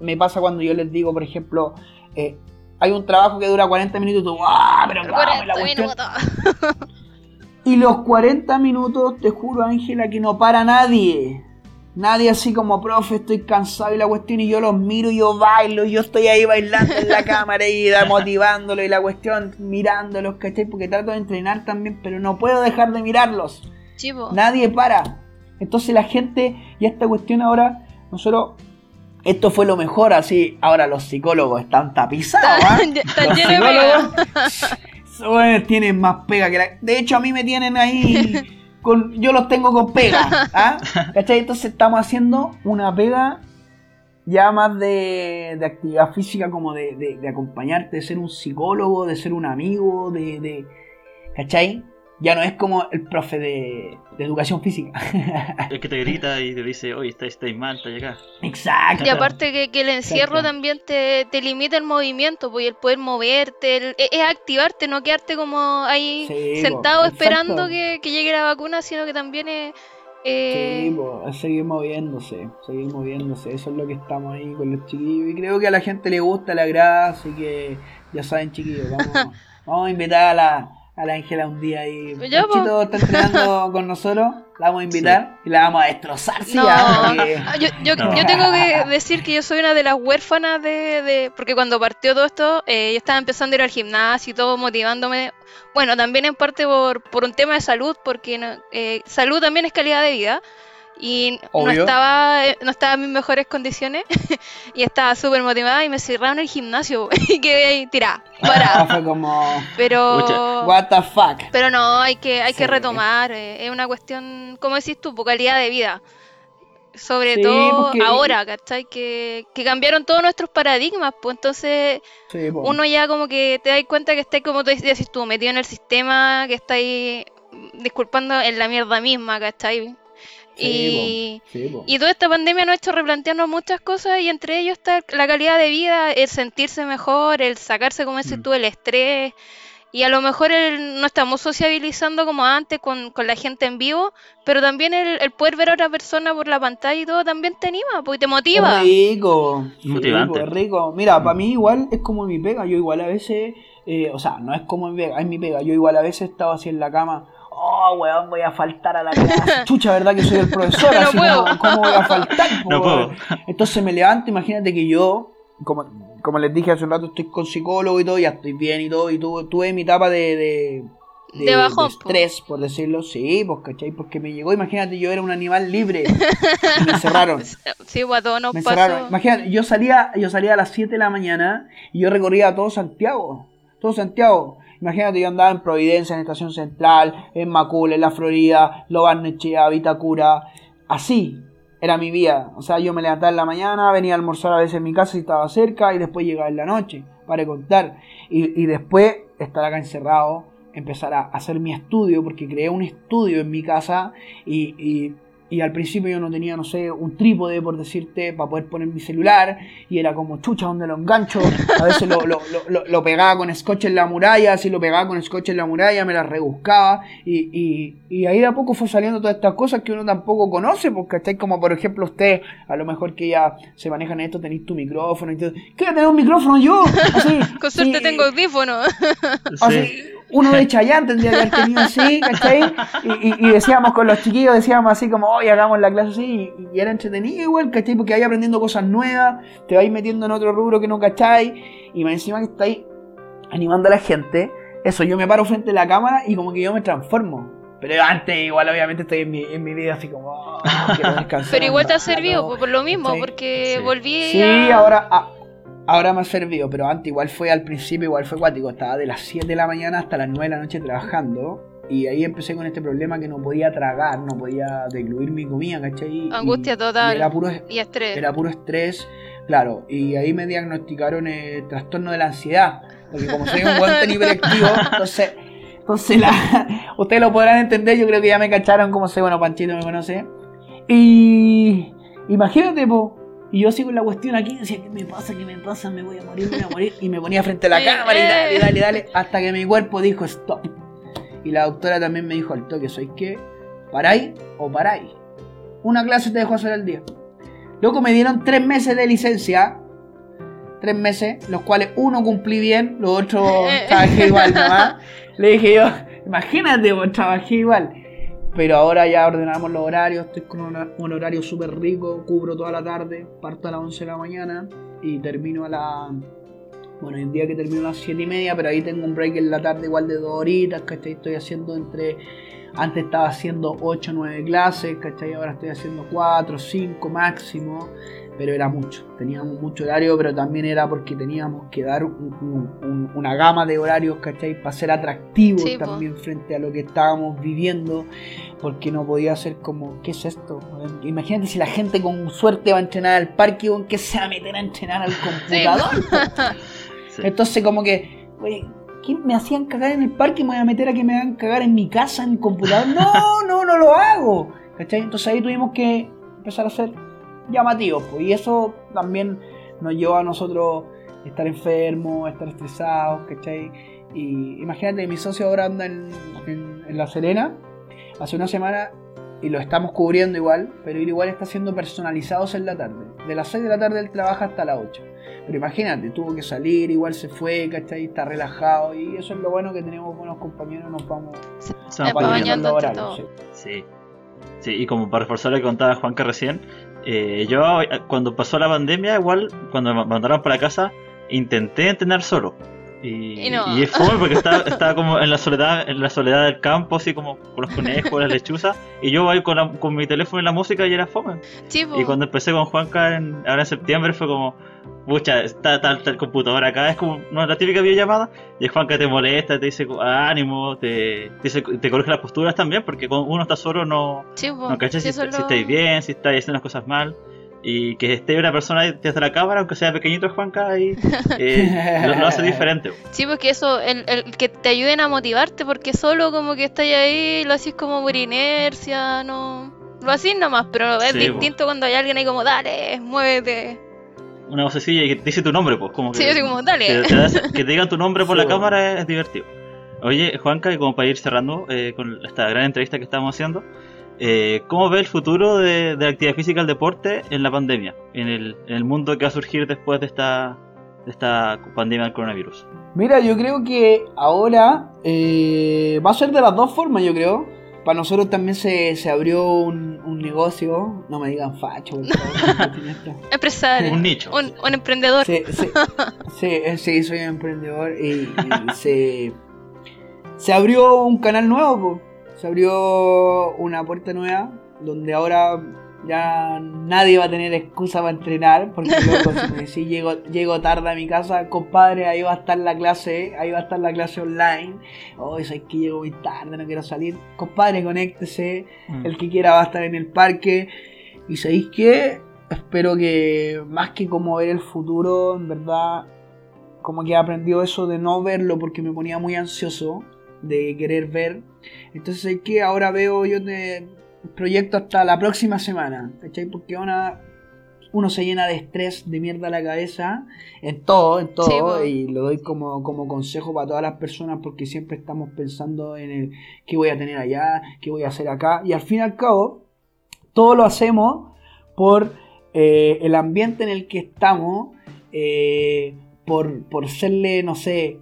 me pasa cuando yo les digo, por ejemplo, eh, hay un trabajo que dura 40 minutos y tú, ¡ah! Pero vamos, la 40 cuestión". minutos. Y los 40 minutos, te juro, Ángela, que no para nadie. Nadie así como, profe, estoy cansado y la cuestión, y yo los miro y yo bailo, y yo estoy ahí bailando en la cámara y motivándolo y la cuestión, mirándolos, ¿cachai? Porque trato de entrenar también, pero no puedo dejar de mirarlos. Po. Nadie para. Entonces la gente, y esta cuestión ahora, nosotros, esto fue lo mejor, así, ahora los psicólogos están tapizados, ¿ah? Están llenos de pega. tienen más pega que la... De hecho, a mí me tienen ahí, con... yo los tengo con pega, ¿ah? ¿Cachai? Entonces estamos haciendo una pega ya más de, de actividad física, como de, de- de acompañarte, de ser un psicólogo, de ser un amigo, de... de ¿Cachai? Ya no es como el profe de, de educación física. El que te grita y te dice, oye, estáis, estáis mal, estáis acá. Exacto. Y aparte que, que el encierro Exacto. también te, te limita el movimiento, pues y el poder moverte, el- e- es activarte, no quedarte como ahí Sí, sentado esperando que, que llegue la vacuna, sino que también es... eh, Sí, po, es seguir moviéndose, seguir moviéndose, eso es lo que estamos ahí con los chiquillos y creo que a la gente le gusta la grasa, así que ya saben chiquillos, vamos, vamos a invitar a la a la Ángela un día y Ya, po. Panchito está entrenando con nosotros, la vamos a invitar y la vamos a destrozar, sí, No, porque- yo, yo, No. yo tengo que decir que yo soy una de las huérfanas de, de- porque cuando partió todo esto, eh, yo estaba empezando a ir al gimnasio y todo motivándome. Bueno, también en parte por, por un tema de salud, porque no- eh, salud también es calidad de vida. Y no estaba, eh, no estaba en mis mejores condiciones y estaba súper motivada y me cerraron el gimnasio y quedé ahí tirada, parada. fue como Pero, what the fuck. pero no, hay que, hay que retomar. eh, es una cuestión, como decís tú, por calidad de vida. Sobre Sí, todo porque- ahora, ¿cachai? Que, que cambiaron todos nuestros paradigmas, pues entonces Sí, uno ya como que te das cuenta que estáis, como tú decís tú, metido en el sistema, que estáis, mm, disculpando, en la mierda misma, ¿cachai? Y, Sí. Sí, y toda esta pandemia nos ha hecho replantearnos muchas cosas y entre ellos está la calidad de vida, el sentirse mejor, el sacarse, como decís Mm. tú, el estrés. Y a lo mejor el- no estamos sociabilizando como antes con, con la gente en vivo, pero también el, el poder ver a otra persona por la pantalla y todo también te anima, porque te motiva. Es rico. Motivante. es rico. Mira, para mí igual es como mi pega. Yo igual a veces, eh, o sea, no es como mi pega, es mi pega. Yo igual a veces estaba así en la cama. Oh, weón, voy a faltar a la clase. Chucha, ¿verdad que soy el profesor? No así puedo. como, ¿cómo voy a faltar? po, No puedo. Entonces me levanto, imagínate que yo, como, como les dije hace un rato, estoy con psicólogo y todo, ya estoy bien y todo, y tu- tuve mi etapa de, de, De bajón, po. estrés, por decirlo, sí, pues, ¿cachai? Porque me llegó, imagínate, yo era un animal libre y me encerraron. Sí, pues a todos nos Me pasó. encerraron. Imagínate, yo salía, yo salía a las 7 de la mañana y yo recorría todo Santiago. Todo Santiago. Imagínate, yo andaba en Providencia, en Estación Central, en Macul, en la Florida, Lo Barnechea, Vitacura. Así era mi vida. O sea, yo me levantaba en la mañana, venía a almorzar a veces en mi casa si estaba cerca y después llegaba en la noche, para contar. Y, después estar acá encerrado, empezar a hacer mi estudio, porque creé un estudio en mi casa y- y al principio yo no tenía, no sé, un trípode, por decirte, para poder poner mi celular. Y era como, chucha, donde lo engancho? A veces lo, lo, lo- lo- pegaba con scotch en la muralla, así lo pegaba con scotch en la muralla, me la rebuscaba. Y, y, y ahí de a poco fue saliendo todas estas cosas que uno tampoco conoce, porque estáis como, por ejemplo, usted, a lo mejor que ya se manejan esto, tenéis tu micrófono y todo. ¿Qué tener un micrófono yo? Así, Con suerte tengo audífono. Así, Sí. Uno de Chayanne tendría que haber tenido así, ¿cachai? Y, y- y decíamos con los chiquillos, decíamos así como, oye, hagamos la clase así, y, y era entretenido igual, ¿cachai? Porque vais aprendiendo cosas nuevas, te vais metiendo en otro rubro que no cacháis, y más encima que estáis animando a la gente, eso, yo me paro frente a la cámara y como que yo me transformo. Pero antes igual obviamente estoy en mi, en mi vida así como, "Oh, quiero descansar Pero igual te ha un rato", servido por, por lo mismo, ¿cachai? porque Sí. volví Sí, a... ahora, a- ahora me ha servido, pero antes igual fue al principio, igual fue cuático. Estaba de las 7 de la mañana hasta las 9 de la noche trabajando. Y ahí empecé con este problema que no podía tragar, no podía degluir mi comida, ¿cachai? Y- Angustia y total. era puro, Y estrés. era puro estrés, claro. Y ahí me diagnosticaron el trastorno de la ansiedad. Porque como soy un buen tan hiperactivo, entonces, entonces la, ustedes lo podrán entender, yo creo que ya me cacharon como soy, bueno, Panchito me conoce. Y imagínate, po. Y yo sigo en la cuestión aquí, decía, ¿qué me pasa? ¿Qué me pasa? Me voy a morir, me voy a morir. Y me ponía frente a la cámara y dale, eh. dale, dale, hasta que mi cuerpo dijo stop. Y la doctora también me dijo al toque, ¿soy qué? ¿Paráis o paráis? Una clase te dejo hacer al día. Loco, me dieron tres meses de licencia. Tres meses, los cuales uno cumplí bien, los otros trabajé igual nomás. Le dije yo, imagínate, pues trabajé igual. Pero ahora ya ordenamos los horarios, estoy con un horario súper rico, cubro toda la tarde, parto a las 11 de la mañana y termino a la... Bueno, el día que termino a las 7 y media, pero ahí tengo un break en la tarde igual de dos horitas, ¿cachai? Estoy haciendo entre... Antes estaba haciendo 8 o 9 clases, ¿cachai? Ahora estoy haciendo 4, 5 máximo, pero era mucho. Teníamos mucho horario, pero también era porque teníamos que dar un- un- un- una gama de horarios, ¿cachai? Para ser atractivos Sí, po. también frente a lo que estábamos viviendo, porque no podía ser como, ¿qué es esto? Imagínate si la gente con suerte va a entrenar al parque, ¿con qué se va a meter a entrenar al computador? Sí. Entonces como que, oye, ¿qué me hacían cagar en el parque? ¿Me voy a meter a que me hagan cagar en mi casa, en el computador? No, no, no lo hago. ¿Cachai? Entonces ahí tuvimos que empezar a ser llamativos. pues, y eso también nos llevó a nosotros estar enfermos, estar estresados, ¿cachai? Y imagínate, mi socio ahora anda en, en- en La Serena hace una semana y lo estamos cubriendo igual, pero él igual está haciendo personalizados en la tarde. De las 6 de la tarde él trabaja hasta las 8. Pero imagínate, tuvo que salir, igual se fue, ¿cachai? Está relajado y eso es lo bueno que tenemos buenos compañeros, nos vamos Se bañando sí. Sí. Sí, y como para reforzar lo que contaba Juanca recién, eh, yo eh, cuando pasó la pandemia, igual, cuando me mandaron para casa, intenté entrenar solo. Y, Y no. y es fome porque estaba, estaba como en la soledad, en la soledad del campo, así como con los conejos, las lechuzas, y yo ahí con, la- con mi teléfono y la música y era fome. Po. Y cuando empecé con Juanca en- ahora en septiembre fue como, pucha, está, el computador acá, es como no, la típica videollamada, y es Juanca te molesta, te dice ánimo, te, te, dice- te corrige las posturas también, porque cuando uno está solo no, Sí, no cacha sí, si, eso si lo- estáis bien, si estáis haciendo las cosas mal. Y que esté una persona desde la cámara, aunque sea pequeñito Juanca, ahí, eh, lo, lo hace diferente. Sí, porque eso, el, el que te ayuden a motivarte, porque solo como que estás ahí, lo haces como por inercia, no. Lo haces nomás, pero es Sí, distinto cuando hay alguien ahí como, dale, muévete. Una vocecilla y que te dice tu nombre, pues, como que, Sí, así como, dale. que te das- que te digan tu nombre por Sí, la bueno. cámara es, es divertido. Oye, Juanca, y como para ir cerrando eh, con esta gran entrevista que estamos haciendo, eh, ¿cómo ve el futuro de, de la actividad física el deporte en la pandemia? En el, en el mundo que va a surgir después de esta, de esta pandemia del coronavirus. Mira, yo creo que ahora eh, va a ser de las dos formas, yo creo. Para nosotros también se, se abrió un, un negocio. No me digan facho, por favor. Empresario. Un nicho. Un, un emprendedor. Sí, sí, sí, eh, sí, soy emprendedor y, y se, se abrió un canal nuevo, po. se abrió una puerta nueva donde ahora ya nadie va a tener excusa para entrenar porque loco, si me decís llego, llego tarde a mi casa, compadre, ahí va a estar la clase, ahí va a estar la clase online, hoy es que llego muy tarde, no quiero salir, compadre, conéctese, el que quiera va a estar en el parque. Y sabéis qué? Espero que más que como ver el futuro, en verdad, como que he aprendido eso de no verlo porque me ponía muy ansioso de querer ver. Entonces es que ahora veo yo de proyecto hasta la próxima semana, ¿cachai? Porque una, uno se llena de estrés, de mierda a la cabeza, en todo, en todo, Sí, y lo doy como, como consejo para todas las personas porque siempre estamos pensando en el qué voy a tener allá, qué voy a hacer acá, y al fin y al cabo, todo lo hacemos por eh, el ambiente en el que estamos, eh, por, por serle, no sé,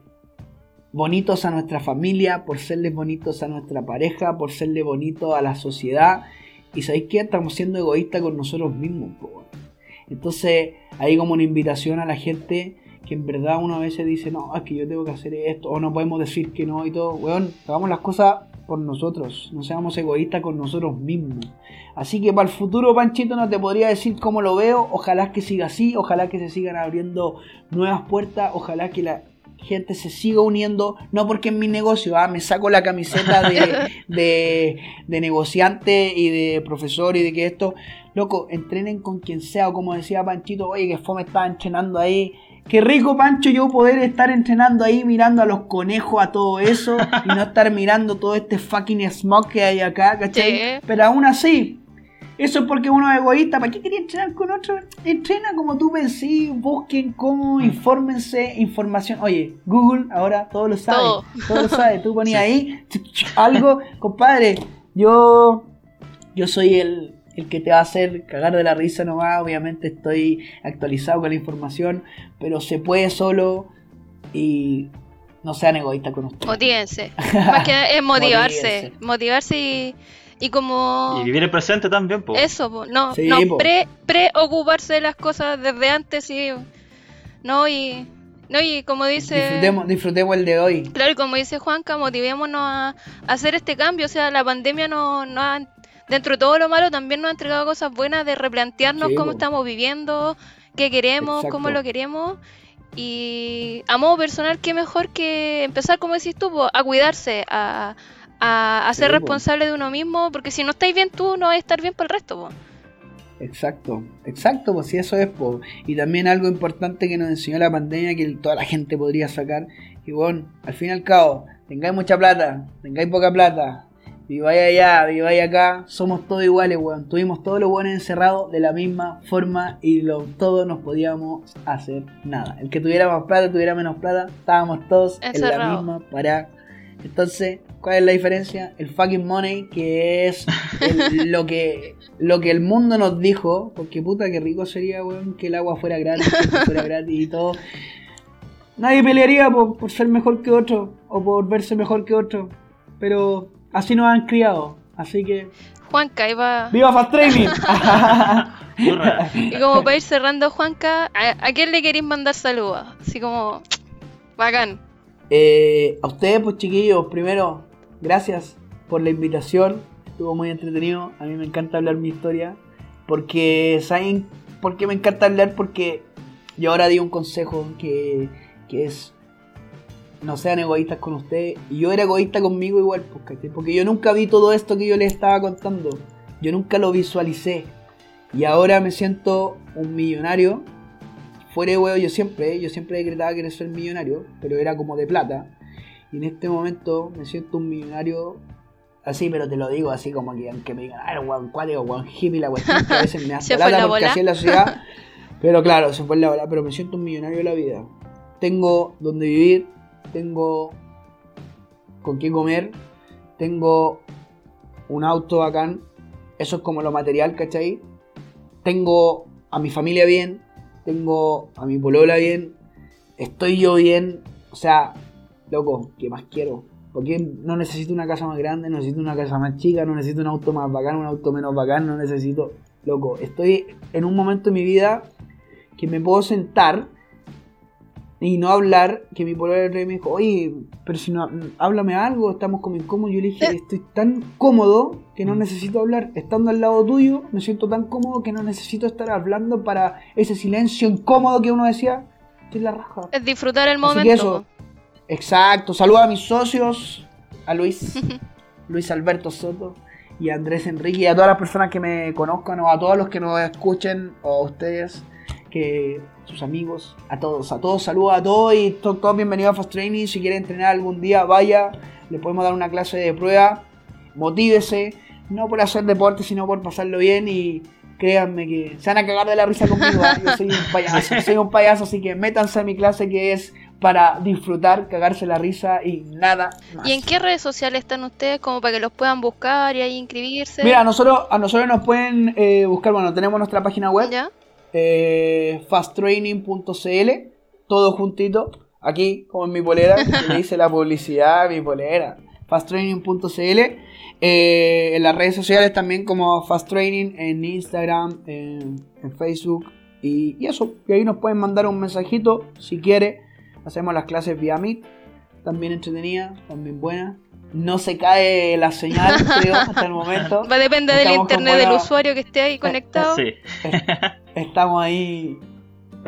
bonitos a nuestra familia, por serles bonitos a nuestra pareja, por serle bonitos a la sociedad. Y sabéis qué? Estamos siendo egoístas con nosotros mismos. Entonces, hay como una invitación a la gente que en verdad uno a veces dice, no, es que yo tengo que hacer esto, o no podemos decir que no y todo. Weón, hagamos las cosas por nosotros, no seamos egoístas con nosotros mismos. Así que para el futuro, Panchito, no te podría decir cómo lo veo. Ojalá que siga así, ojalá que se sigan abriendo nuevas puertas, ojalá que la gente se siga uniendo. No porque es mi negocio, ah, me saco la camiseta de, de, de negociante y de profesor y de que esto. Loco, entrenen con quien sea, o como decía Panchito, oye, que fome estaba entrenando ahí. Qué rico, Pancho, yo poder estar entrenando ahí, mirando a los conejos, a todo eso, y no estar mirando todo este fucking smog que hay acá, ¿cachai? Sí. Pero aún así, eso es porque uno es egoísta. ¿Para qué quería entrenar con otro? Entrena como tú pensís, busquen cómo, infórmense, información. Oye, Google ahora todo lo sabe. Todo. Todo, lo sabe. Tú ponías ahí algo, compadre. Yo, yo soy el, el que te va a hacer cagar de la risa nomás. Obviamente estoy actualizado con la información, pero se puede solo y no sean egoístas con ustedes. Motívense. Más que es motivarse. Motívense. Motivarse y, y como... Y vivir el presente también, pues. Eso, po, no, Sí, no po. pre, preocuparse de las cosas desde antes y... No, y... No, y como dice... Disfrutemos, disfrutemos el de hoy. Claro, y como dice Juanca, motivémonos a, a hacer este cambio. O sea, la pandemia no, no ha- dentro de todo lo malo, también nos ha entregado cosas buenas de replantearnos Sí, cómo po. estamos viviendo, qué queremos, cómo lo queremos. Y a modo personal, qué mejor que empezar, como decís tú, po, a cuidarse, a, a, a ser Sí, responsable de uno mismo, porque si no estáis bien tú, no vais a estar bien para el resto. Exacto, exacto, pues si eso es. Y también algo importante que nos enseñó la pandemia que toda la gente podría sacar. Y bueno, al fin y al cabo, tengáis mucha plata, tengáis poca plata, viváis allá, viváis acá, somos todos iguales, weón. Tuvimos todos los buenos encerrados de la misma forma y lo, todos nos podíamos hacer nada. El que tuviera más plata, tuviera menos plata, estábamos todos en la misma parada. Entonces, ¿cuál es la diferencia? El fucking money, que es el- lo que lo que el mundo nos dijo, porque puta que rico sería, weón, que el agua fuera gratis, que fuera gratis y todo. Nadie pelearía por, por ser mejor que otro o por verse mejor que otro, pero así nos han criado, así que Juanca, iba... ¡Viva Fast Training! Y como para ir cerrando, Juanca, ¿a, a quién le queréis mandar saludos? Así como... Bacán. Eh, a ustedes, pues chiquillos, primero, gracias por la invitación. Estuvo muy entretenido. A mí me encanta hablar mi historia. Porque, ¿saben por qué me encanta hablar? Porque Yo ahora di un consejo que, que es no sean egoístas con ustedes. Y yo era egoísta conmigo igual, pues, porque yo nunca vi todo esto que yo les estaba contando. Yo nunca lo visualicé. Y ahora me siento un millonario. Fuera de huevo yo siempre, yo siempre decretaba que era ser millonario, pero era como de plata. Y en este momento me siento un millonario así, pero te lo digo así como que aunque me digan, ah, Juan cuático, Juan hippie, la cuestión que a veces me da ¿Se fue plata la porque así es la ciudad. Pero claro, se fue la bola, pero me siento un millonario de la vida. Tengo donde vivir, tengo con qué comer, tengo un auto bacán, eso es como lo material, ¿cachai? Tengo a mi familia bien, tengo a mi polola bien, estoy yo bien, o sea, loco, ¿qué más quiero? Porque no necesito una casa más grande, no necesito una casa más chica, no necesito un auto más bacán, un auto menos bacán, no necesito, loco, estoy en un momento de mi vida que me puedo sentar y no hablar, que mi día me dijo, oye, pero si no, háblame algo, estamos como incómodos. Yo le dije, Eh. estoy tan cómodo que no necesito hablar. Estando al lado tuyo, me siento tan cómodo que no necesito estar hablando para ese silencio incómodo que uno decía, estoy en la raja. Es disfrutar el Así momento. que eso. Exacto, saluda a mis socios, a Luis, Luis Alberto Soto y a Andrés Enrique y a todas las personas que me conozcan o a todos los que nos escuchen o a ustedes, que sus amigos, a todos, a todos, saludos a todos y to- todos bienvenidos a Fast Training. Si quieren entrenar algún día, vaya, le podemos dar una clase de prueba, motívese, no por hacer deporte, sino por pasarlo bien y créanme que se van a cagar de la risa conmigo. ¿ah? Yo soy un payaso, soy un payaso, así que métanse a mi clase que es para disfrutar, cagarse la risa y nada más. ¿Y en qué redes sociales están ustedes como para que los puedan buscar y ahí inscribirse? Mira, a nosotros, a nosotros nos pueden eh, buscar, bueno, tenemos nuestra página web, eh, fasttraining.cl, todo juntito, aquí como en mi polera, le hice la publicidad mi polera, fasttraining.cl, eh, en las redes sociales también como Fast Training, en Instagram, en, en Facebook, y, y eso, y ahí nos pueden mandar un mensajito si quiere, hacemos las clases vía Meet, también entretenida, también buena. No se cae la señal, creo, hasta el momento. Va a depender del internet del usuario que esté ahí conectado. Sí. Estamos ahí.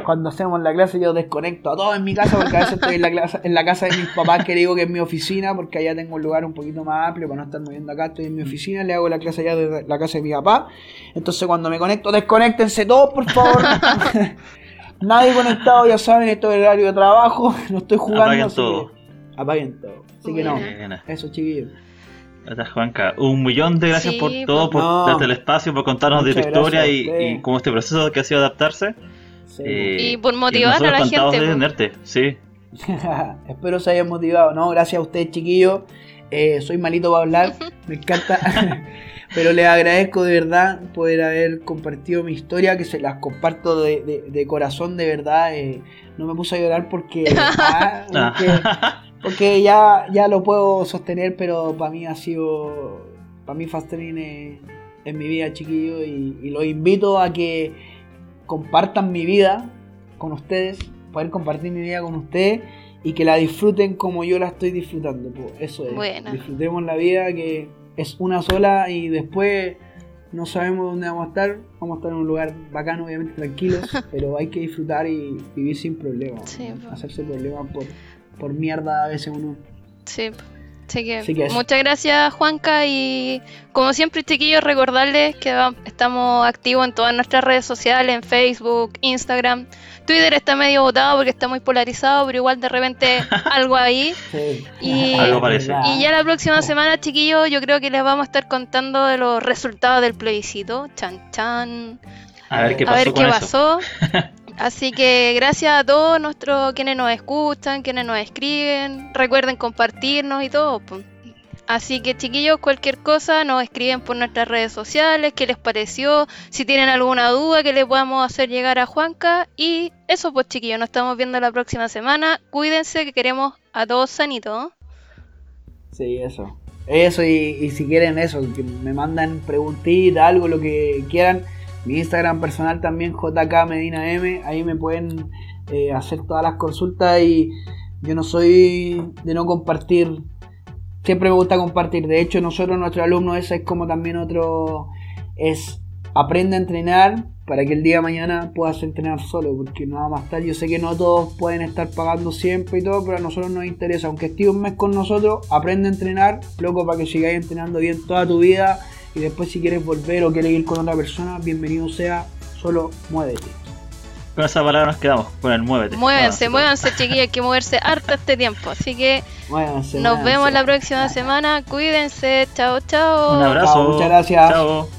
Cuando hacemos la clase yo desconecto a todos en mi casa porque a veces estoy en la, clase, en la casa de mis papás que digo que es mi oficina porque allá tengo un lugar un poquito más amplio para no estar moviendo acá, estoy en mi oficina, le hago la clase allá desde la casa de mi papá. Entonces cuando me conecto, desconéctense todos por favor. Nadie conectado, ya saben, esto es el horario de trabajo, no estoy jugando. Apaguen así todo. que- apaguen todo. Así que no, eso chiquillos. Gracias, Juanca. Un millón de gracias Sí, por todo, por No. darte el espacio, por contarnos de tu historia y, y cómo este proceso que ha sido adaptarse. Sí. Eh, Y por motivar a la encantados gente, de pues. tenerte, sí. Espero se hayan motivado, ¿no? Gracias a ustedes, chiquillos. Eh, soy malito para hablar, me encanta. Pero les agradezco de verdad poder haber compartido mi historia, que se las comparto de, de- de corazón, de verdad. eh, no me puse a llorar porque, ah, porque, porque ya, ya lo puedo sostener, pero para mí ha sido, para mí Fast Training es, es mi vida, chiquillos, y, y los invito a que compartan mi vida con ustedes, poder compartir mi vida con ustedes y que la disfruten como yo la estoy disfrutando. po. Eso es. Buena. Disfrutemos la vida que es una sola y después no sabemos dónde vamos a estar. Vamos a estar en un lugar bacano, obviamente tranquilos, pero hay que disfrutar y vivir sin problemas. Sí. Hacerse problemas por, por mierda a veces uno. Sí. Así que, Así que eso. muchas gracias Juanca y como siempre chiquillos recordarles que estamos activos en todas nuestras redes sociales, en Facebook, Instagram, Twitter está medio votado porque está muy polarizado, pero igual de repente algo ahí. Sí. Y- Algo parece. Y ya la próxima semana chiquillos yo creo que les vamos a estar contando de los resultados del plebiscito, chan chan, A ver qué a pasó ver con qué eso. pasó. Así que gracias a todos nuestros quienes nos escuchan, quienes nos escriben. Recuerden compartirnos y todo. Así que chiquillos, cualquier cosa nos escriben por nuestras redes sociales, qué les pareció, si tienen alguna duda que le podamos hacer llegar a Juanca. Y eso pues chiquillos, nos estamos viendo la próxima semana. Cuídense que queremos a todos sanitos. Sí, eso. Eso, y, y si quieren eso, que me mandan preguntitas, algo, lo que quieran. Mi Instagram personal también, JK Medina M, ahí me pueden eh, hacer todas las consultas y yo no soy de no compartir. Siempre me gusta compartir. De hecho, nosotros, nuestro alumno, ese es como también otro. Es aprende a entrenar para que el día de mañana puedas entrenar solo, porque no va a estar, yo sé que no todos pueden estar pagando siempre y todo, pero a nosotros nos interesa, aunque estés un mes con nosotros, aprende a entrenar, loco, para que sigáis entrenando bien toda tu vida y después si quieres volver o quieres ir con otra persona, bienvenido sea, solo muévete. Con esa palabra nos quedamos, con el muévete. Muévanse, Ah, muévanse, chiquillos, hay que moverse harto este tiempo. Así que Muévanse, nos muévanse. vemos la próxima semana. Cuídense, chao, chao. Un abrazo. Chao, muchas gracias. Chao.